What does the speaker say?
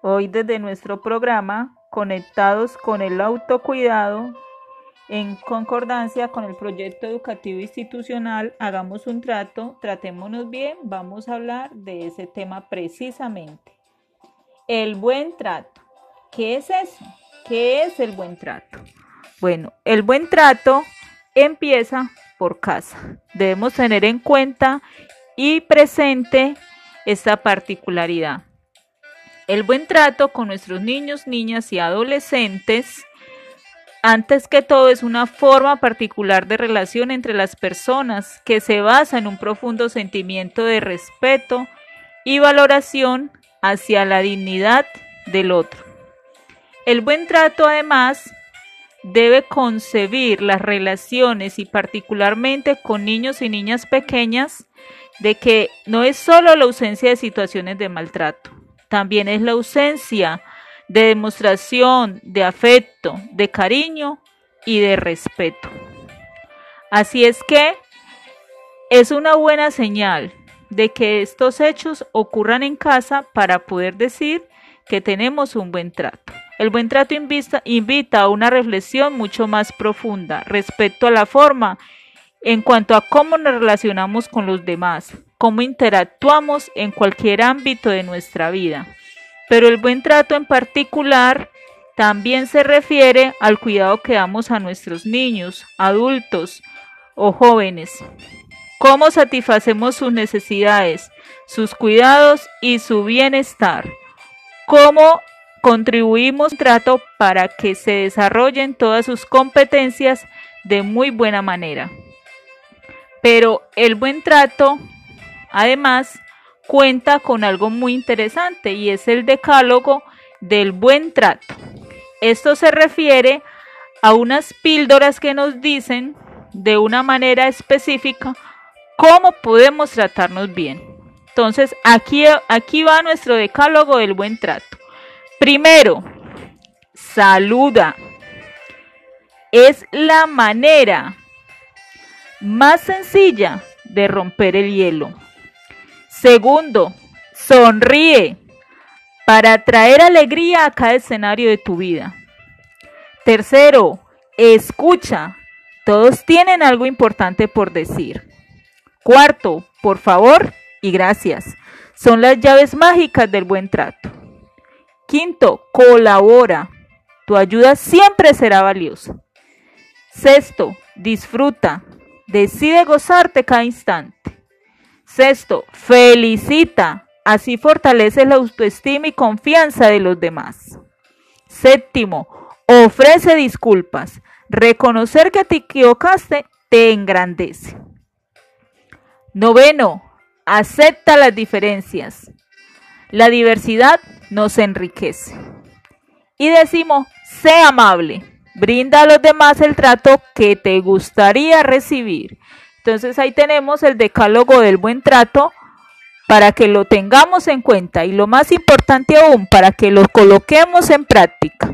Hoy desde nuestro programa, conectados con el autocuidado, en concordancia con el proyecto educativo institucional, hagamos un trato, tratémonos bien, vamos a hablar de ese tema precisamente. El buen trato. ¿Qué es eso? ¿Qué es el buen trato? Bueno, el buen trato empieza por casa. Debemos tener en cuenta y presente esta particularidad. El buen trato con nuestros niños, niñas y adolescentes, antes que todo, es una forma particular de relación entre las personas que se basa en un profundo sentimiento de respeto y valoración hacia la dignidad del otro. El buen trato, además, debe concebir las relaciones y particularmente con niños y niñas pequeñas de que no es solo la ausencia de situaciones de maltrato, también es la ausencia de demostración de afecto, de cariño y de respeto. Así es que es una buena señal de que estos hechos ocurran en casa para poder decir que tenemos un buen trato. El buen trato invita, a una reflexión mucho más profunda respecto a la forma en cuanto a cómo nos relacionamos con los demás, cómo interactuamos en cualquier ámbito de nuestra vida. Pero el buen trato en particular también se refiere al cuidado que damos a nuestros niños, adultos o jóvenes. Cómo satisfacemos sus necesidades, sus cuidados y su bienestar. Cómo contribuimos trato para que se desarrollen todas sus competencias de muy buena manera. Pero el buen trato, además, cuenta con algo muy interesante y es el decálogo del buen trato. Esto se refiere a unas píldoras que nos dicen de una manera específica cómo podemos tratarnos bien. Entonces, aquí, aquí va nuestro decálogo del buen trato. Primero, saluda. Es la manera más sencilla de romper el hielo. Segundo, sonríe para traer alegría a cada escenario de tu vida. Tercero, escucha. Todos tienen algo importante por decir. Cuarto, por favor y gracias. Son las llaves mágicas del buen trato. Quinto, colabora. Tu ayuda siempre será valiosa. Sexto, disfruta. Decide gozarte cada instante. Sexto, felicita. Así fortaleces la autoestima y confianza de los demás. Séptimo, ofrece disculpas. Reconocer que te equivocaste te engrandece. Noveno, acepta las diferencias. La diversidad nos enriquece. Y decimos, sé amable. Brinda a los demás el trato que te gustaría recibir. Entonces ahí tenemos el decálogo del buen trato para que lo tengamos en cuenta y lo más importante aún, para que lo coloquemos en práctica.